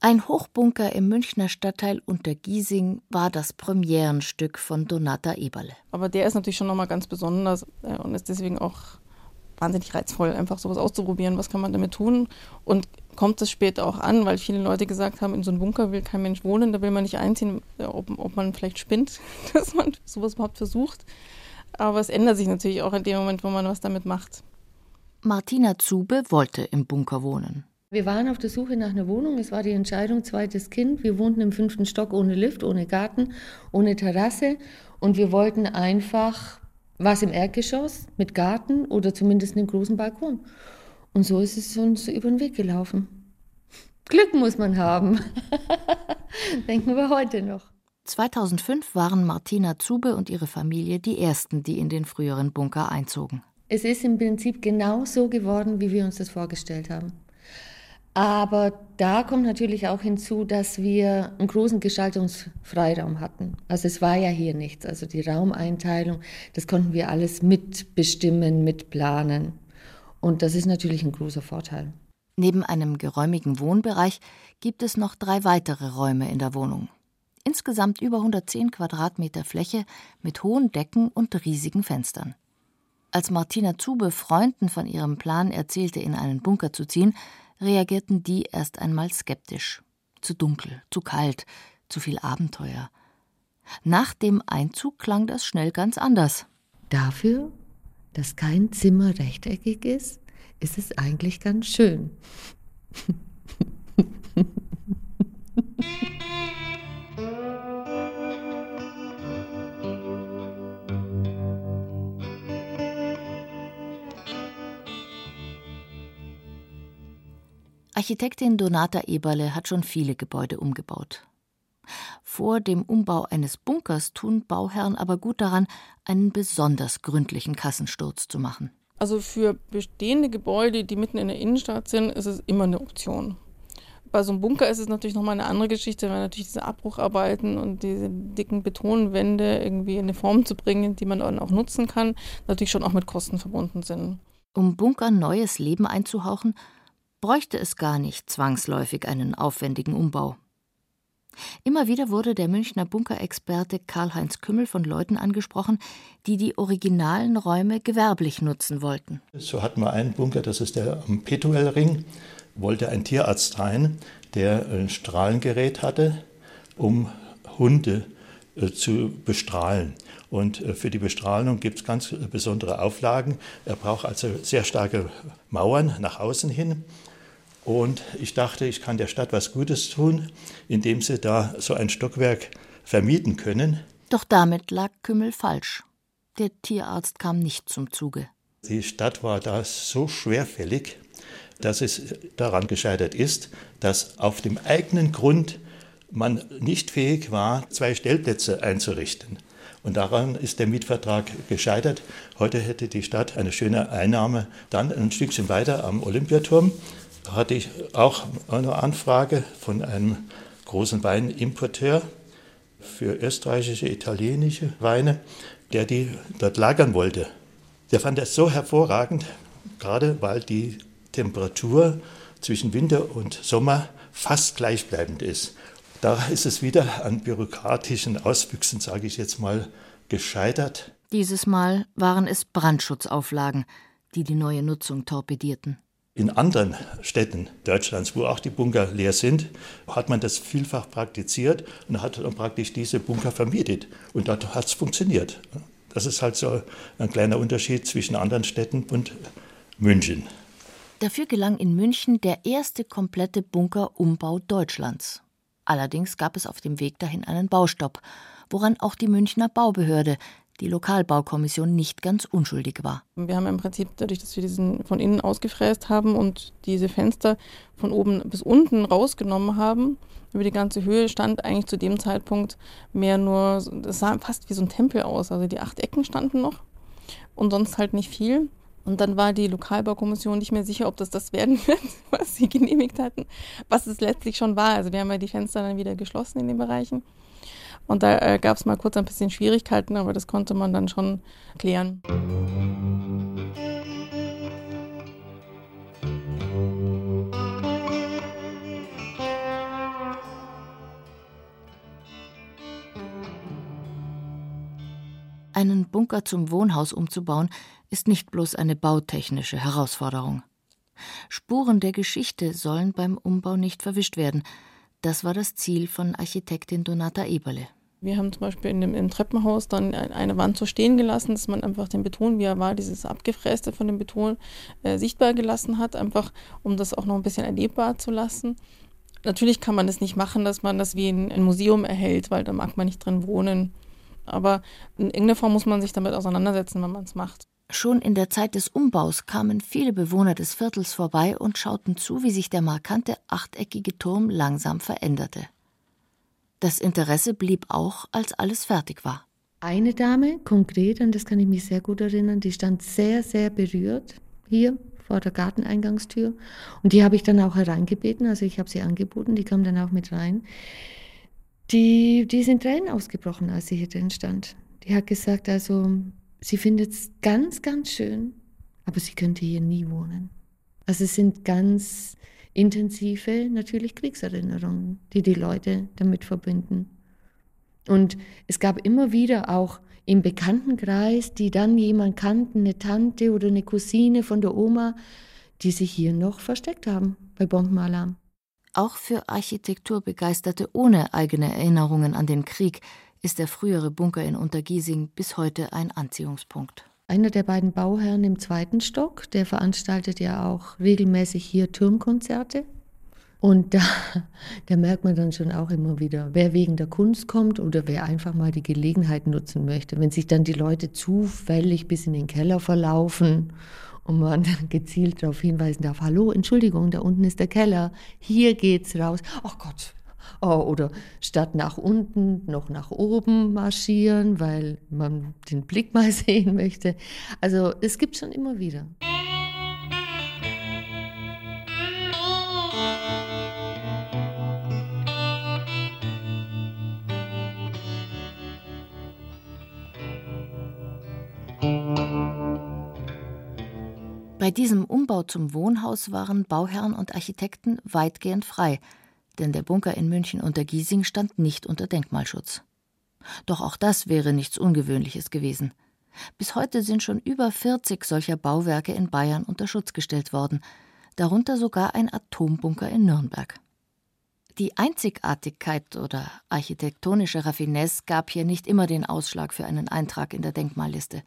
Ein Hochbunker im Münchner Stadtteil Untergiesing war das Premierenstück von Donata Eberle. Aber der ist natürlich schon nochmal ganz besonders äh, und ist deswegen auch wahnsinnig reizvoll, einfach sowas auszuprobieren, was kann man damit tun und kommt es später auch an, weil viele Leute gesagt haben, in so einem Bunker will kein Mensch wohnen, da will man nicht einziehen, ob, ob man vielleicht spinnt, dass man sowas überhaupt versucht. Aber es ändert sich natürlich auch in dem Moment, wo man was damit macht. Martina Zube wollte im Bunker wohnen. Wir waren auf der Suche nach einer Wohnung. Es war die Entscheidung, zweites Kind. Wir wohnten im fünften Stock ohne Lift, ohne Garten, ohne Terrasse. Und wir wollten einfach was im Erdgeschoss mit Garten oder zumindest einem großen Balkon. Und so ist es uns über den Weg gelaufen. Glück muss man haben. Denken wir heute noch. 2005 waren Martina Zube und ihre Familie die ersten, die in den früheren Bunker einzogen. Es ist im Prinzip genau so geworden, wie wir uns das vorgestellt haben. Aber da kommt natürlich auch hinzu, dass wir einen großen Gestaltungsfreiraum hatten. Also es war ja hier nichts. Also die Raumeinteilung, das konnten wir alles mitbestimmen, mitplanen. Und das ist natürlich ein großer Vorteil. Neben einem geräumigen Wohnbereich gibt es noch drei weitere Räume in der Wohnung. Insgesamt über 110 Quadratmeter Fläche mit hohen Decken und riesigen Fenstern. Als Martina Zube Freunden von ihrem Plan erzählte, in einen Bunker zu ziehen, reagierten die erst einmal skeptisch. Zu dunkel, zu kalt, zu viel Abenteuer. Nach dem Einzug klang das schnell ganz anders. Dafür, dass kein Zimmer rechteckig ist, ist es eigentlich ganz schön. Architektin Donata Eberle hat schon viele Gebäude umgebaut. Vor dem Umbau eines Bunkers tun Bauherren aber gut daran, einen besonders gründlichen Kassensturz zu machen. Also für bestehende Gebäude, die mitten in der Innenstadt sind, ist es immer eine Option. Bei so einem Bunker ist es natürlich nochmal eine andere Geschichte, weil natürlich diese Abbrucharbeiten und diese dicken Betonwände irgendwie in eine Form zu bringen, die man dann auch nutzen kann, natürlich schon auch mit Kosten verbunden sind. Um Bunker neues Leben einzuhauchen, bräuchte es gar nicht zwangsläufig einen aufwendigen Umbau. Immer wieder wurde der Münchner Bunkerexperte Karl-Heinz Kümmel von Leuten angesprochen, die die originalen Räume gewerblich nutzen wollten. So hatten wir einen Bunker, das ist der am Petuelring, wollte ein Tierarzt rein, der ein Strahlengerät hatte, um Hunde äh, zu bestrahlen. Und äh, für die Bestrahlung gibt es ganz besondere Auflagen. Er braucht also sehr starke Mauern nach außen hin. Und ich dachte, ich kann der Stadt was Gutes tun, indem sie da so ein Stockwerk vermieten können. Doch damit lag Kümmel falsch. Der Tierarzt kam nicht zum Zuge. Die Stadt war da so schwerfällig, dass es daran gescheitert ist, dass auf dem eigenen Grund man nicht fähig war, zwei Stellplätze einzurichten. Und daran ist der Mietvertrag gescheitert. Heute hätte die Stadt eine schöne Einnahme. Dann ein Stückchen weiter am Olympiaturm hatte ich auch eine Anfrage von einem großen Weinimporteur für österreichische, italienische Weine, der die dort lagern wollte. Der fand das so hervorragend, gerade weil die Temperatur zwischen Winter und Sommer fast gleichbleibend ist. Da ist es wieder an bürokratischen Auswüchsen, sage ich jetzt mal, gescheitert. Dieses Mal waren es Brandschutzauflagen, die die neue Nutzung torpedierten. In anderen Städten Deutschlands, wo auch die Bunker leer sind, hat man das vielfach praktiziert und hat dann praktisch diese Bunker vermietet. Und dort hat es funktioniert. Das ist halt so ein kleiner Unterschied zwischen anderen Städten und München. Dafür gelang in München der erste komplette Bunkerumbau Deutschlands. Allerdings gab es auf dem Weg dahin einen Baustopp, woran auch die Münchner Baubehörde die Lokalbaukommission nicht ganz unschuldig war. Wir haben im Prinzip dadurch, dass wir diesen von innen ausgefräst haben und diese Fenster von oben bis unten rausgenommen haben, über die ganze Höhe stand eigentlich zu dem Zeitpunkt mehr nur, das sah fast wie so ein Tempel aus. Also die acht Ecken standen noch und sonst halt nicht viel. Und dann war die Lokalbaukommission nicht mehr sicher, ob das das werden wird, was sie genehmigt hatten, was es letztlich schon war. Also wir haben ja die Fenster dann wieder geschlossen in den Bereichen. Und da äh, gab es mal kurz ein bisschen Schwierigkeiten, aber das konnte man dann schon klären. Einen Bunker zum Wohnhaus umzubauen, ist nicht bloß eine bautechnische Herausforderung. Spuren der Geschichte sollen beim Umbau nicht verwischt werden. Das war das Ziel von Architektin Donata Eberle. Wir haben zum Beispiel in dem, im Treppenhaus dann eine Wand so stehen gelassen, dass man einfach den Beton, wie er war, dieses Abgefräste von dem Beton äh, sichtbar gelassen hat, einfach um das auch noch ein bisschen erlebbar zu lassen. Natürlich kann man das nicht machen, dass man das wie ein, ein Museum erhält, weil da mag man nicht drin wohnen. Aber in irgendeiner Form muss man sich damit auseinandersetzen, wenn man es macht. Schon in der Zeit des Umbaus kamen viele Bewohner des Viertels vorbei und schauten zu, wie sich der markante achteckige Turm langsam veränderte. Das Interesse blieb auch, als alles fertig war. Eine Dame, konkret, und das kann ich mich sehr gut erinnern, die stand sehr, sehr berührt hier vor der Garteneingangstür. Und die habe ich dann auch hereingebeten, also ich habe sie angeboten, die kam dann auch mit rein. Die, die sind Tränen ausgebrochen, als sie hier drin stand. Die hat gesagt, also Sie findet es ganz, ganz schön, aber sie könnte hier nie wohnen. Also es sind ganz intensive, natürlich Kriegserinnerungen, die die Leute damit verbinden. Und es gab immer wieder auch im Bekanntenkreis, die dann jemand kannten, eine Tante oder eine Cousine von der Oma, die sich hier noch versteckt haben bei Bombenalarm. Auch für Architekturbegeisterte ohne eigene Erinnerungen an den Krieg ist der frühere Bunker in Untergiesing bis heute ein Anziehungspunkt. Einer der beiden Bauherren im zweiten Stock, der veranstaltet ja auch regelmäßig hier Turmkonzerte. Und da, da merkt man dann schon auch immer wieder, wer wegen der Kunst kommt oder wer einfach mal die Gelegenheit nutzen möchte. Wenn sich dann die Leute zufällig bis in den Keller verlaufen und man gezielt darauf hinweisen darf, hallo, Entschuldigung, da unten ist der Keller, hier geht's raus. Ach oh Gott. Oh, oder statt nach unten noch nach oben marschieren, weil man den Blick mal sehen möchte. Also es gibt schon immer wieder. Bei diesem Umbau zum Wohnhaus waren Bauherren und Architekten weitgehend frei, denn der Bunker in München unter Giesing stand nicht unter Denkmalschutz. Doch auch das wäre nichts Ungewöhnliches gewesen. Bis heute sind schon über 40 solcher Bauwerke in Bayern unter Schutz gestellt worden, darunter sogar ein Atombunker in Nürnberg. Die Einzigartigkeit oder architektonische Raffinesse gab hier nicht immer den Ausschlag für einen Eintrag in der Denkmalliste.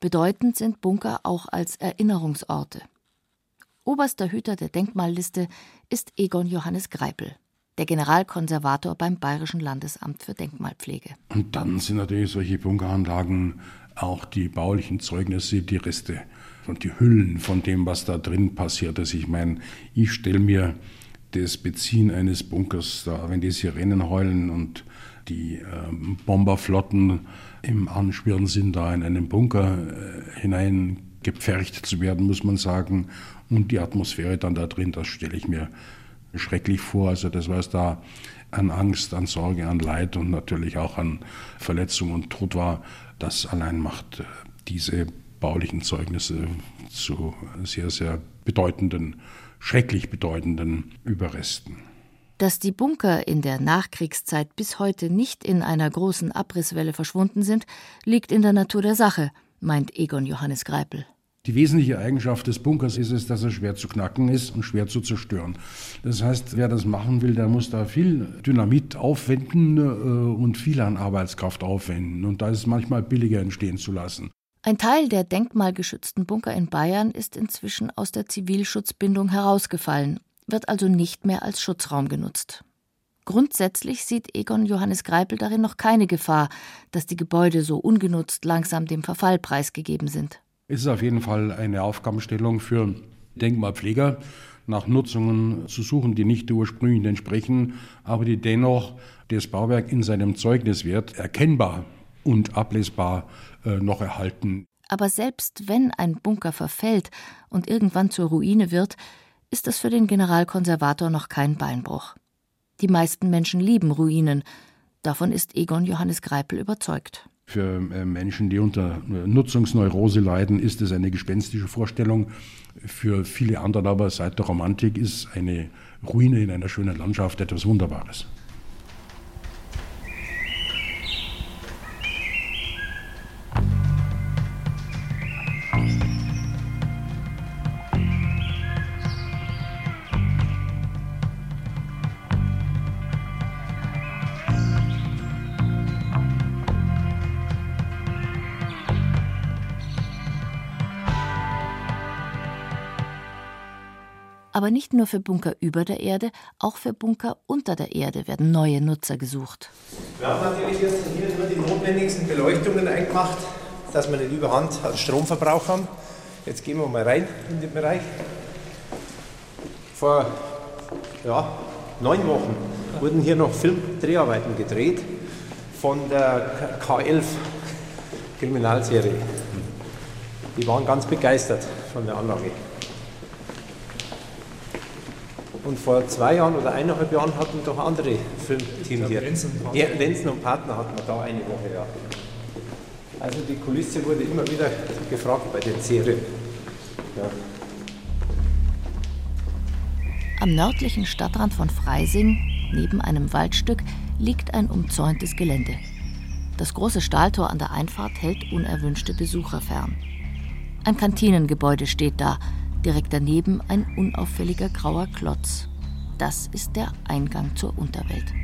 Bedeutend sind Bunker auch als Erinnerungsorte. Oberster Hüter der Denkmalliste ist Egon Johannes Greipel, der Generalkonservator beim Bayerischen Landesamt für Denkmalpflege. Und dann sind natürlich solche Bunkeranlagen auch die baulichen Zeugnisse, die Reste und die Hüllen von dem, was da drin passiert ist. Ich meine, ich stelle mir das Beziehen eines Bunkers, da, wenn die Sirenen heulen und die äh, Bomberflotten im Anschwirren sind, da in einen Bunker äh, hineingepfercht zu werden, muss man sagen. Und die Atmosphäre dann da drin, das stelle ich mir schrecklich vor. Also das, was da an Angst, an Sorge, an Leid und natürlich auch an Verletzung und Tod war, das allein macht äh, diese baulichen Zeugnisse zu sehr, sehr bedeutenden, schrecklich bedeutenden Überresten. Dass die Bunker in der Nachkriegszeit bis heute nicht in einer großen Abrisswelle verschwunden sind, liegt in der Natur der Sache, meint Egon Johannes Greipel. Die wesentliche Eigenschaft des Bunkers ist es, dass er schwer zu knacken ist und schwer zu zerstören. Das heißt, wer das machen will, der muss da viel Dynamit aufwenden äh, und viel an Arbeitskraft aufwenden. Und da ist es manchmal billiger entstehen zu lassen. Ein Teil der denkmalgeschützten Bunker in Bayern ist inzwischen aus der Zivilschutzbindung herausgefallen wird also nicht mehr als Schutzraum genutzt. Grundsätzlich sieht Egon Johannes Greipel darin noch keine Gefahr, dass die Gebäude so ungenutzt langsam dem Verfall preisgegeben sind. Es ist auf jeden Fall eine Aufgabenstellung für Denkmalpfleger, nach Nutzungen zu suchen, die nicht der ursprünglichen entsprechen, aber die dennoch das Bauwerk in seinem Zeugniswert erkennbar und ablesbar äh, noch erhalten. Aber selbst wenn ein Bunker verfällt und irgendwann zur Ruine wird, ist es für den Generalkonservator noch kein Beinbruch. Die meisten Menschen lieben Ruinen. Davon ist Egon Johannes Greipel überzeugt. Für äh, Menschen, die unter Nutzungsneurose leiden, ist es eine gespenstische Vorstellung. Für viele andere aber seit der Romantik ist eine Ruine in einer schönen Landschaft etwas Wunderbares. Aber nicht nur für Bunker über der Erde, auch für Bunker unter der Erde werden neue Nutzer gesucht. Wir haben natürlich jetzt hier nur die notwendigsten Beleuchtungen eingemacht, dass wir nicht überhand an Stromverbrauch haben. Jetzt gehen wir mal rein in den Bereich. Vor ja, neun Wochen wurden hier noch Filmdreharbeiten gedreht von der K11 Kriminalserie. Die waren ganz begeistert von der Anlage. Und vor zwei Jahren oder eineinhalb Jahren hatten wir doch andere Filmteams hier. Lenzen und, ja, Lenzen und Partner hatten wir da eine Woche, ja. Also die Kulisse wurde immer wieder gefragt bei den Serien. Ja. Am nördlichen Stadtrand von Freising, neben einem Waldstück, liegt ein umzäuntes Gelände. Das große Stahltor an der Einfahrt hält unerwünschte Besucher fern. Ein Kantinengebäude steht da, direkt daneben ein unauffälliger grauer Klotz. Das ist der Eingang zur Unterwelt.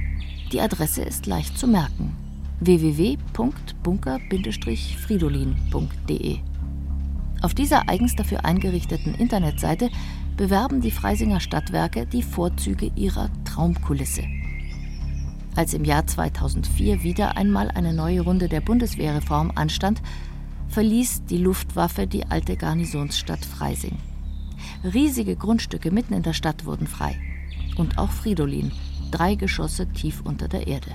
Die Adresse ist leicht zu merken: www.bunker-fridolin.de. Auf dieser eigens dafür eingerichteten Internetseite bewerben die Freisinger Stadtwerke die Vorzüge ihrer Traumkulisse. Als im Jahr 2004 wieder einmal eine neue Runde der Bundeswehrreform anstand, verließ die Luftwaffe die alte Garnisonsstadt Freising. Riesige Grundstücke mitten in der Stadt wurden frei. Und auch Fridolin, drei Geschosse tief unter der Erde.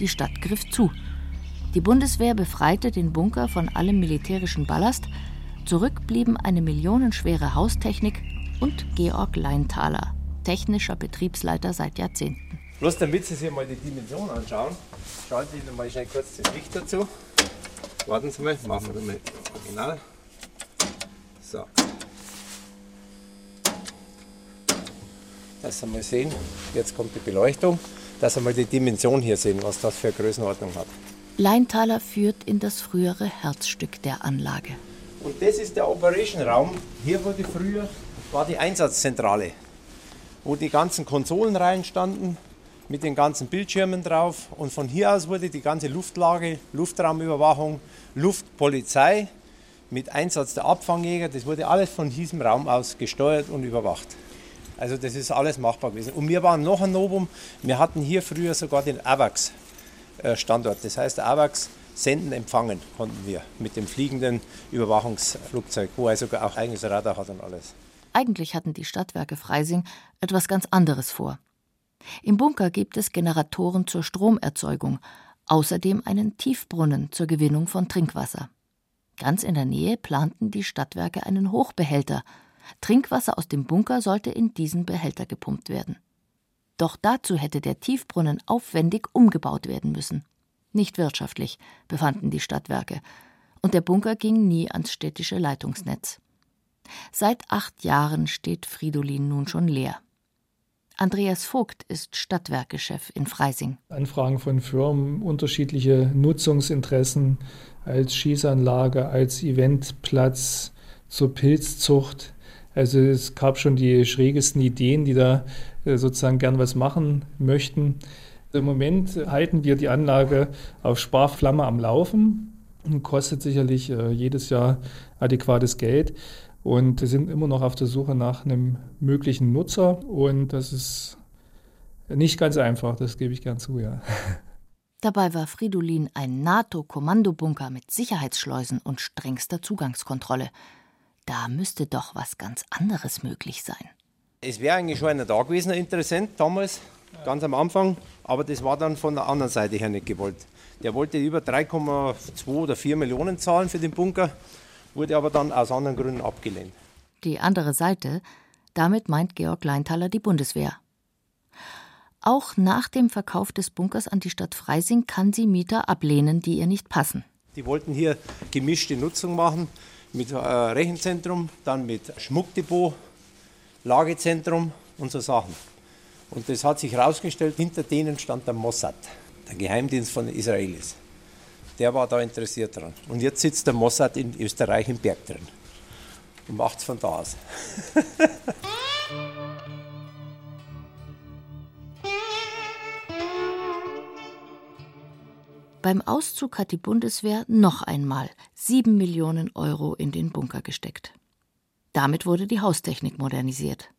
Die Stadt griff zu. Die Bundeswehr befreite den Bunker von allem militärischen Ballast. Zurück blieben eine millionenschwere Haustechnik und Georg Leintaler, technischer Betriebsleiter seit Jahrzehnten. Bloß damit Sie sich mal die Dimension anschauen, schalte ich mal schnell kurz das Licht dazu. Warten Sie mal, machen wir mal original. So. Dass Sie mal sehen, jetzt kommt die Beleuchtung, dass Sie mal die Dimension hier sehen, was das für eine Größenordnung hat. Leintaler führt in das frühere Herzstück der Anlage. Und das ist der Operation Raum. Hier wurde früher war die Einsatzzentrale, wo die ganzen Konsolen reinstanden, mit den ganzen Bildschirmen drauf. Und von hier aus wurde die ganze Luftlage, Luftraumüberwachung, Luftpolizei mit Einsatz der Abfangjäger, das wurde alles von diesem Raum aus gesteuert und überwacht. Also das ist alles machbar gewesen. Und wir waren noch ein Novum, wir hatten hier früher sogar den AWACS-Standort. Das heißt, AWACS senden, empfangen konnten wir mit dem fliegenden Überwachungsflugzeug, wo er sogar auch eigenes Radar hat und alles. Eigentlich hatten die Stadtwerke Freising etwas ganz anderes vor. Im Bunker gibt es Generatoren zur Stromerzeugung, außerdem einen Tiefbrunnen zur Gewinnung von Trinkwasser. Ganz in der Nähe planten die Stadtwerke einen Hochbehälter. Trinkwasser aus dem Bunker sollte in diesen Behälter gepumpt werden. Doch dazu hätte der Tiefbrunnen aufwendig umgebaut werden müssen. Nicht wirtschaftlich, befanden die Stadtwerke, und der Bunker ging nie ans städtische Leitungsnetz. Seit acht Jahren steht Fridolin nun schon leer. Andreas Vogt ist Stadtwerkechef in Freising. Anfragen von Firmen, unterschiedliche Nutzungsinteressen als Schießanlage, als Eventplatz zur Pilzzucht. Also es gab schon die schrägesten Ideen, die da äh, sozusagen gern was machen möchten. Im Moment halten wir die Anlage auf Sparflamme am Laufen. Kostet sicherlich äh, jedes Jahr adäquates Geld und sind immer noch auf der Suche nach einem möglichen Nutzer und das ist nicht ganz einfach, das gebe ich gern zu, ja. Dabei war Fridolin ein NATO-Kommandobunker mit Sicherheitsschleusen und strengster Zugangskontrolle. Da müsste doch was ganz anderes möglich sein. Es wäre eigentlich schon einer da gewesen, ein Interessent damals, ganz am Anfang, aber das war dann von der anderen Seite her nicht gewollt. Der wollte über 3,2 oder 4 Millionen zahlen für den Bunker wurde aber dann aus anderen Gründen abgelehnt. Die andere Seite, damit meint Georg Leintaler die Bundeswehr. Auch nach dem Verkauf des Bunkers an die Stadt Freising kann sie Mieter ablehnen, die ihr nicht passen. Die wollten hier gemischte Nutzung machen mit äh, Rechenzentrum, dann mit Schmuckdepot, Lagezentrum und so Sachen. Und das hat sich herausgestellt, hinter denen stand der Mossad, der Geheimdienst von Israelis der war da interessiert dran. Und jetzt sitzt der Mossad in Österreich im Berg drin und macht es von da aus. Beim Auszug hat die Bundeswehr noch einmal sieben Millionen Euro in den Bunker gesteckt. Damit wurde die Haustechnik modernisiert.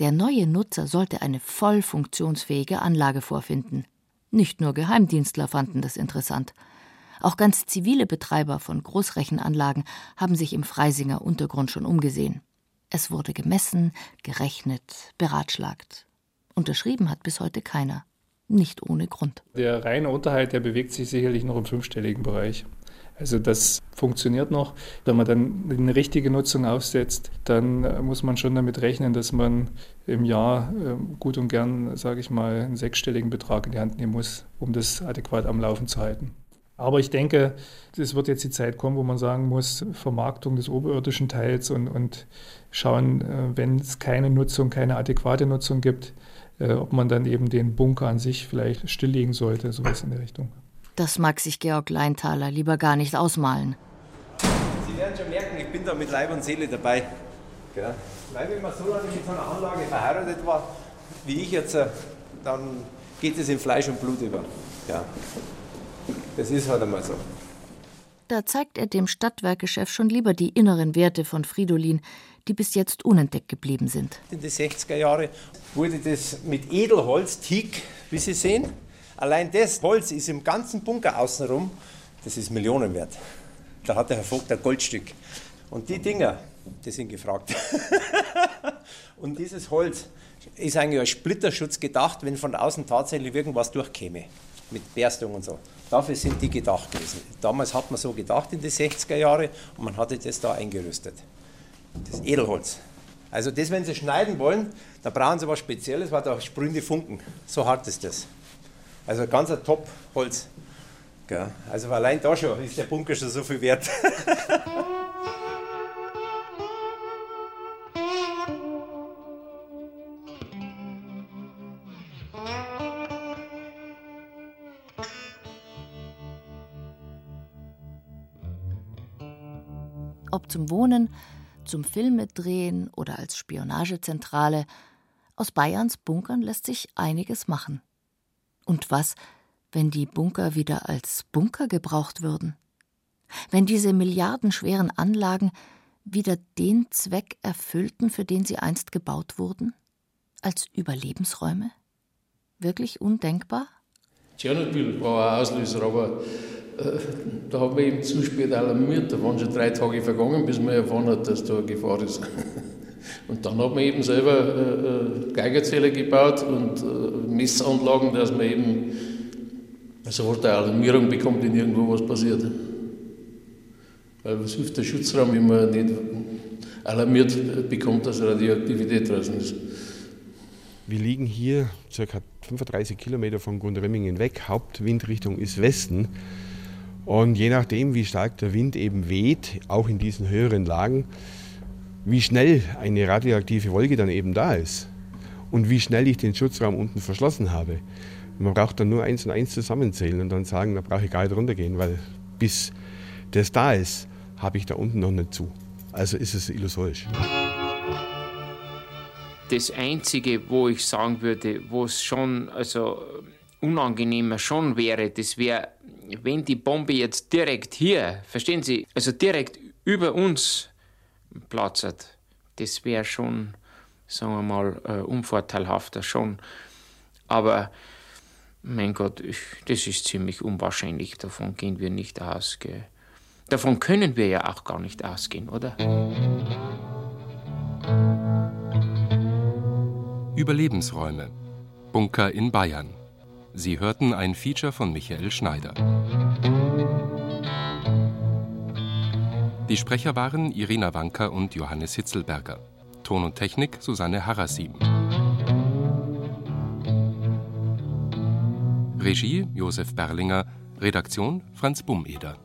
Der neue Nutzer sollte eine voll funktionsfähige Anlage vorfinden. Nicht nur Geheimdienstler fanden das interessant. Auch ganz zivile Betreiber von Großrechenanlagen haben sich im Freisinger Untergrund schon umgesehen. Es wurde gemessen, gerechnet, beratschlagt. Unterschrieben hat bis heute keiner. Nicht ohne Grund. Der reine Unterhalt, der bewegt sich sicherlich noch im fünfstelligen Bereich. Also das funktioniert noch. Wenn man dann eine richtige Nutzung aufsetzt, dann äh, muss man schon damit rechnen, dass man im Jahr ähm, gut und gern, sage ich mal, einen sechsstelligen Betrag in die Hand nehmen muss, um das adäquat am Laufen zu halten. Aber ich denke, es wird jetzt die Zeit kommen, wo man sagen muss, Vermarktung des oberirdischen Teils und, und schauen, äh, wenn es keine Nutzung, keine adäquate Nutzung gibt, äh, ob man dann eben den Bunker an sich vielleicht stilllegen sollte, sowas in der Richtung. Das mag sich Georg Leintaler lieber gar nicht ausmalen. Sie werden schon merken, ich bin da mit Leib und Seele dabei. Genau. Weil wenn man so lange mit so einer Anlage verheiratet war, wie ich jetzt, äh, dann geht es in Fleisch und Blut über. Ja. Das ist halt einmal so. Da zeigt er dem Stadtwerkechef schon lieber die inneren Werte von Fridolin, die bis jetzt unentdeckt geblieben sind. In den 60er Jahren wurde das mit Edelholz, Teak, wie Sie sehen. Allein das Holz ist im ganzen Bunker außenrum, das ist Millionen wert. Da hat der Herr Vogt ein Goldstück. Und die Dinger, die sind gefragt. Und dieses Holz ist eigentlich als Splitterschutz gedacht, wenn von außen tatsächlich irgendwas durchkäme. Mit Berstung und so. Dafür sind die gedacht gewesen. Damals hat man so gedacht in den 60er Jahren und man hatte das da eingerüstet. Das Edelholz. Also das, wenn Sie schneiden wollen, da brauchen Sie was Spezielles, weil da sprühen die Funken. So hart ist das. Also ganz ein Top-Holz. Also allein da schon ist der Bunker schon so viel wert. ob zum Wohnen, zum Filmedrehen oder als Spionagezentrale, aus Bayerns Bunkern lässt sich einiges machen. Und was, wenn die Bunker wieder als Bunker gebraucht würden? Wenn diese milliardenschweren Anlagen wieder den Zweck erfüllten, für den sie einst gebaut wurden? Als Überlebensräume? Wirklich undenkbar? Tschernobyl war ein Auslöser, aber da haben wir eben zu spät alarmiert. Da waren schon drei Tage vergangen, bis man erfahren hat, dass da eine Gefahr ist. Und dann hat man eben selber äh, äh, Geigerzähler gebaut und Messanlagen, dass man eben sofort eine Alarmierung bekommt, wenn irgendwo was passiert. Weil was hilft der Schutzraum, wenn man nicht alarmiert bekommt, dass Radioaktivität draußen ist? Wir liegen hier ca. 35 Kilometer von Gundremmingen weg. Hauptwindrichtung ist Westen. Und je nachdem, wie stark der Wind eben weht, auch in diesen höheren Lagen, wie schnell eine radioaktive Wolke dann eben da ist und wie schnell ich den Schutzraum unten verschlossen habe. Man braucht dann nur eins und eins zusammenzählen und dann sagen, da brauche ich gar nicht runtergehen, weil bis das da ist, habe ich da unten noch nicht zu. Also ist es illusorisch. Das Einzige, wo ich sagen würde, wo es schon also unangenehmer schon wäre, das wäre wenn die Bombe jetzt direkt hier, verstehen Sie, also direkt über uns platzt, das wäre schon, sagen wir mal, äh, unvorteilhafter schon. Aber mein Gott, ich, das ist ziemlich unwahrscheinlich. Davon gehen wir nicht aus. Gell? Davon können wir ja auch gar nicht ausgehen, oder? Überlebensräume. Bunker in Bayern. Sie hörten ein Feature von Michael Schneider. Die Sprecher waren Irina Wanker und Johannes Hitzelberger. Ton und Technik Susanne Harasim. Regie Josef Berlinger, Redaktion Franz Bumeder.